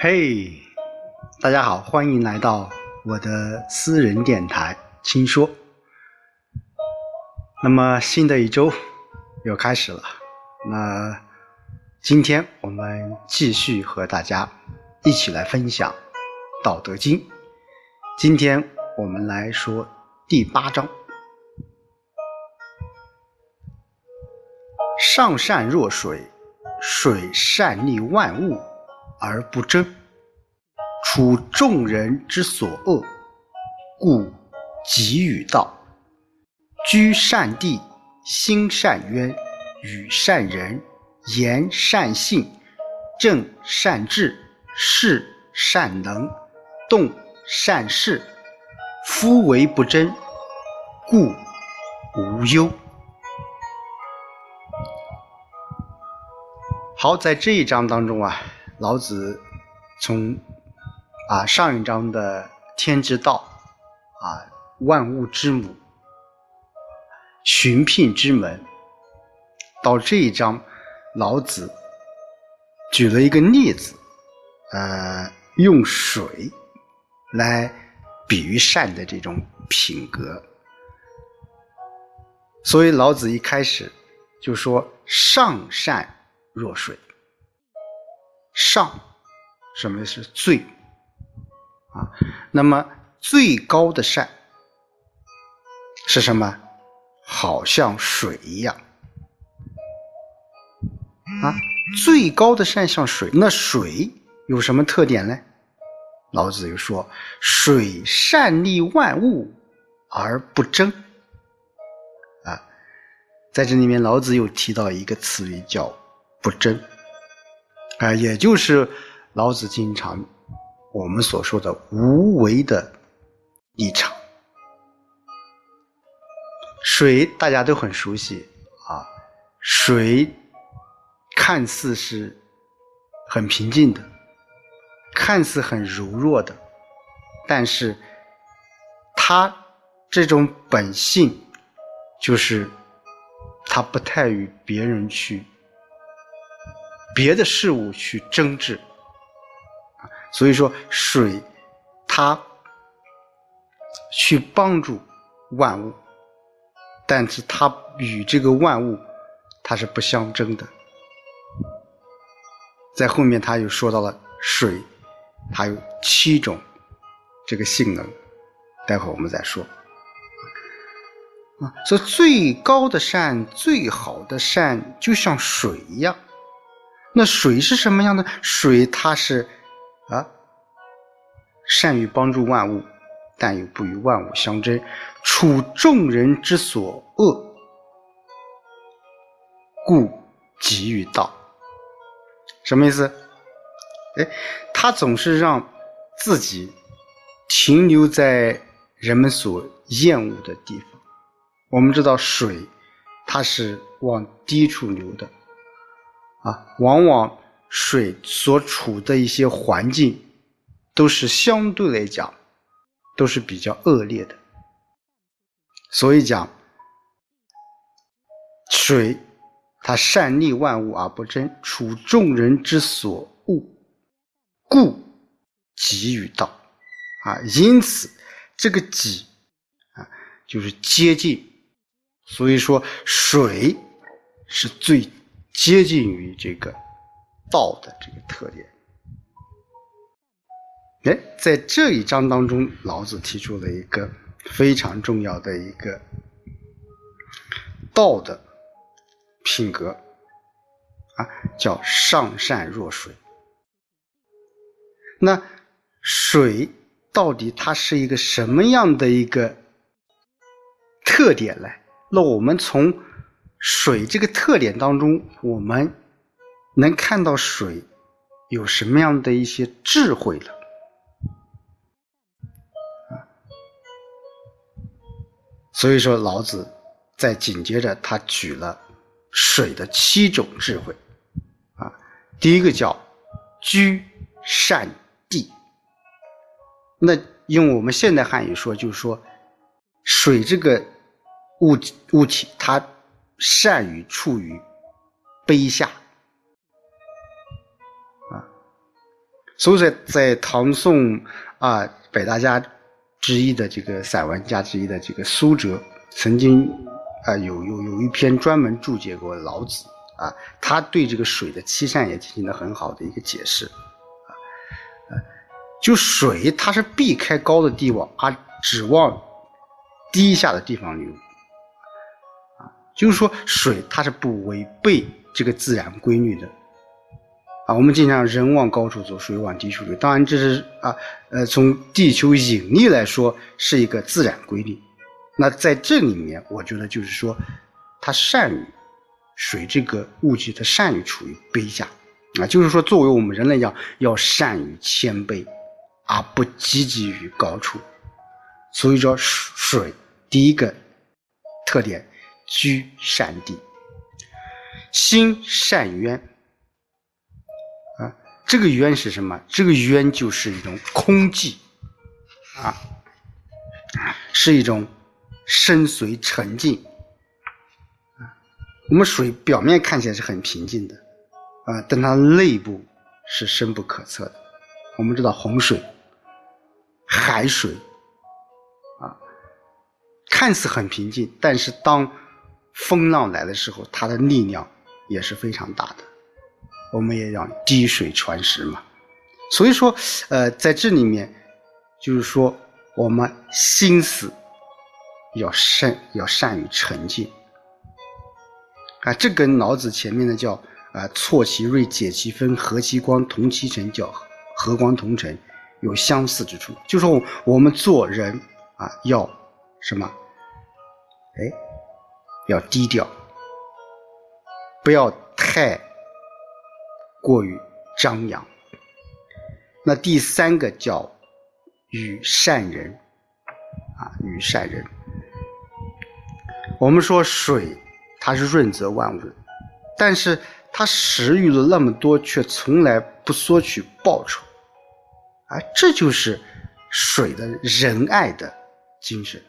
嘿，大家好，欢迎来到我的私人电台《轻说》。那么新的一周又开始了，那今天我们继续和大家一起来分享《道德经》。今天我们来说第八章：上善若水，水善利万物。而不争，处众人之所恶，故几与道。居善地，心善渊，与善人，言善信，正善治，事善能，动善事。夫为不争，故无忧。好，在这一章当中啊。老子从啊上一章的天之道啊万物之母寻聘之门，到这一章，老子举了一个例子，呃，用水来比喻善的这种品格，所以老子一开始就说：“上善若水。”上，什么是最？啊，那么最高的善是什么？好像水一样。啊，最高的善像水，那水有什么特点呢？老子又说：“水善利万物而不争。”啊，在这里面，老子又提到一个词语叫“不争”。啊，也就是老子经常我们所说的无为的立场。水大家都很熟悉啊，水看似是很平静的，看似很柔弱的，但是它这种本性就是它不太与别人去。别的事物去争执，所以说水，它去帮助万物，但是它与这个万物它是不相争的。在后面他又说到了水，它有七种这个性能，待会我们再说。啊，说最高的善，最好的善，就像水一样。那水是什么样的？水它是啊，善于帮助万物，但又不与万物相争，处众人之所恶，故给予道。什么意思？哎，他总是让自己停留在人们所厌恶的地方。我们知道水，它是往低处流的。啊，往往水所处的一些环境，都是相对来讲，都是比较恶劣的。所以讲，水它善利万物而不争，处众人之所恶，故给予道。啊，因此这个己啊，就是接近。所以说，水是最。接近于这个道的这个特点。哎，在这一章当中，老子提出了一个非常重要的一个道的品格啊，叫上善若水。那水到底它是一个什么样的一个特点呢？那我们从水这个特点当中，我们能看到水有什么样的一些智慧了？所以说，老子在紧接着他举了水的七种智慧啊。第一个叫居善地，那用我们现代汉语说，就是说水这个物物体它。善于处于卑下，啊，所以在在唐宋啊百大家之一的这个散文家之一的这个苏辙，曾经啊有有有一篇专门注解过老子啊，他对这个水的七善也进行了很好的一个解释啊，就水它是避开高的地方，而指望低下的地方流，就是说水它是不违背这个自然规律的。啊，我们经常人往高处走，水往低处流。当然，这是啊，呃，从地球引力来说是一个自然规律。那在这里面，我觉得就是说，它善于水这个物体，它善于处于卑下啊，就是说，作为我们人类讲，要善于谦卑，而不积极于高处。所以说，水第一个特点居善地，心善渊啊。这个渊是什么？这个渊就是一种空寂，啊，是一种深邃沉静，啊，我们水表面看起来是很平静的，啊，但它内部是深不可测的。我们知道洪水、海水，啊，看似很平静，但是当风浪来的时候，它的力量也是非常大的。我们也要滴水穿石嘛，所以说，呃，在这里面，就是说，我们心思要善，要善于沉静啊。这跟老子前面的叫啊“错其锐，解其分，和其光，同其尘”叫“和光同尘”有相似之处。就说我们做人啊，要什么？哎，要低调，不要太。过于张扬。那第三个叫与善人啊，与善人。我们说水它是润泽万物，但是它食欲了那么多，却从来不索取报酬，啊，这就是水的仁爱的精神。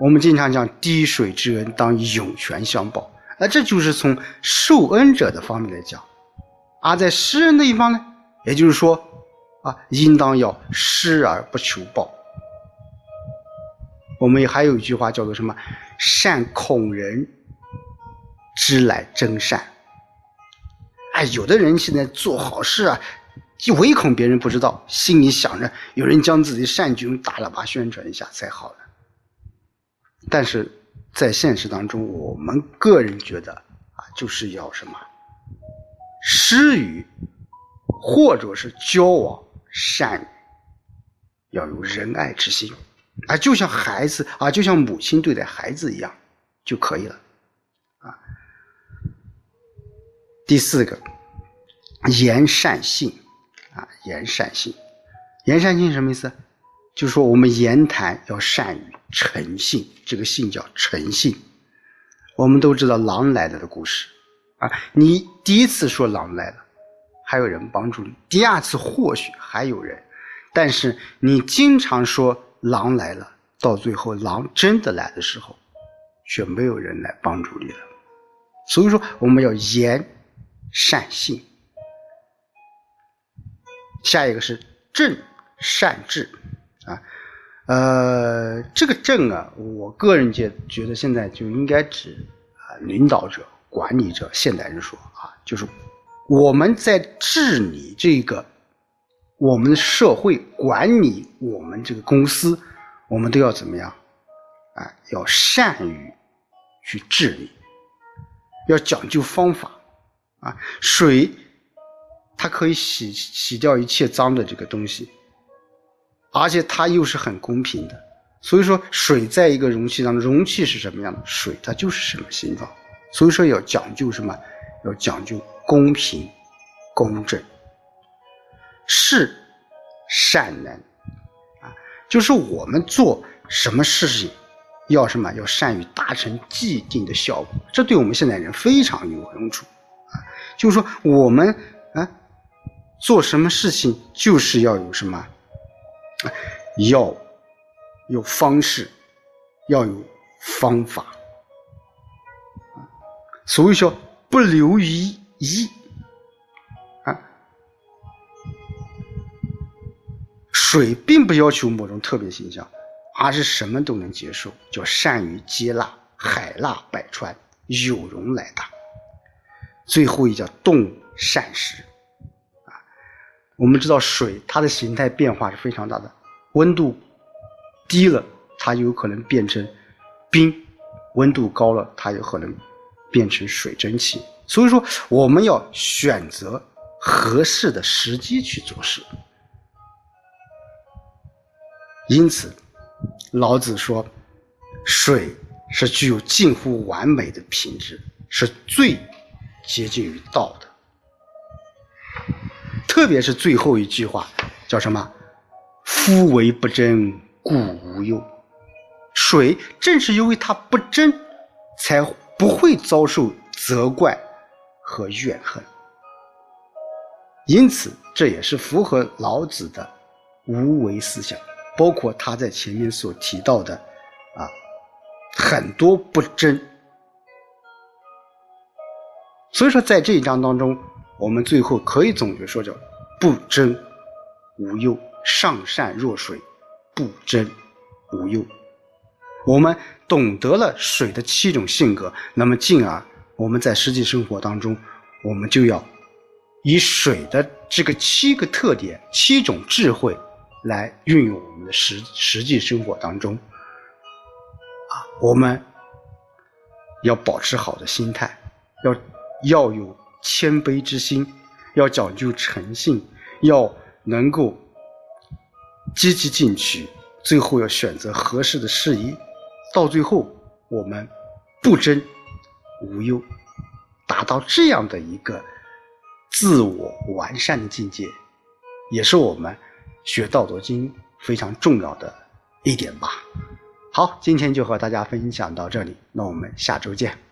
我们经常讲滴水之恩当涌泉相报，那这就是从受恩者的方面来讲。而在施人的一方呢，也就是说，啊，应当要施而不求报。我们还有一句话叫做什么？善恐人知乃真善。哎，有的人现在做好事啊，就唯恐别人不知道，心里想着有人将自己善举用大喇叭宣传一下才好呢。但是在现实当中，我们个人觉得啊，就是要什么？施予，或者是交往善，要有仁爱之心，啊，就像孩子啊，就像母亲对待孩子一样就可以了，啊。第四个，言善信，啊，言善信，言善信什么意思？就是说我们言谈要善于诚信，这个信叫诚信。我们都知道狼来了的故事。啊，你第一次说狼来了，还有人帮助你；第二次或许还有人，但是你经常说狼来了，到最后狼真的来的时候，却没有人来帮助你了。所以说，我们要言善信。下一个是正善治，呃，这个正啊，我个人觉觉得现在就应该指啊领导者。管理者，现代人说啊，就是我们在治理这个我们的社会，管理我们这个公司，我们都要怎么样？啊，要善于去治理，要讲究方法啊。水它可以洗洗掉一切脏的这个东西，而且它又是很公平的。所以说，水在一个容器当中，容器是什么样的，水它就是什么形状。所以说要讲究什么？要讲究公平、公正、是善能啊！就是我们做什么事情，要什么？要善于达成既定的效果。这对我们现代人非常有用处啊！就是说我们啊，做什么事情就是要有什么？要有方式，要有方法。所以说不留于一啊，水并不要求某种特别形象，而是什么都能接受，叫善于接纳，海纳百川，有容乃大。最后一叫动善时，我们知道水它的形态变化是非常大的，温度低了，它有可能变成冰；温度高了，它有可能变成水蒸气。所以说，我们要选择合适的时机去做事。因此，老子说，水是具有近乎完美的品质，是最接近于道的。特别是最后一句话，叫什么？“夫为不争，故无忧。”水正是因为它不争，才不会遭受责怪。和怨恨，因此这也是符合老子的无为思想，包括他在前面所提到的啊很多不争。所以说，在这一章当中，我们最后可以总结说叫不争无忧，上善若水，不争无忧。我们懂得了水的七种性格，那么进而。我们在实际生活当中，我们就要以水的这个七个特点、七种智慧来运用我们的实实际生活当中。啊，我们要保持好的心态，要要有谦卑之心，要讲究诚信，要能够积极进取，最后要选择合适的事宜，到最后我们不争。无忧，达到这样的一个自我完善的境界，也是我们学《道德经》非常重要的一点吧。好，今天就和大家分享到这里，那我们下周见。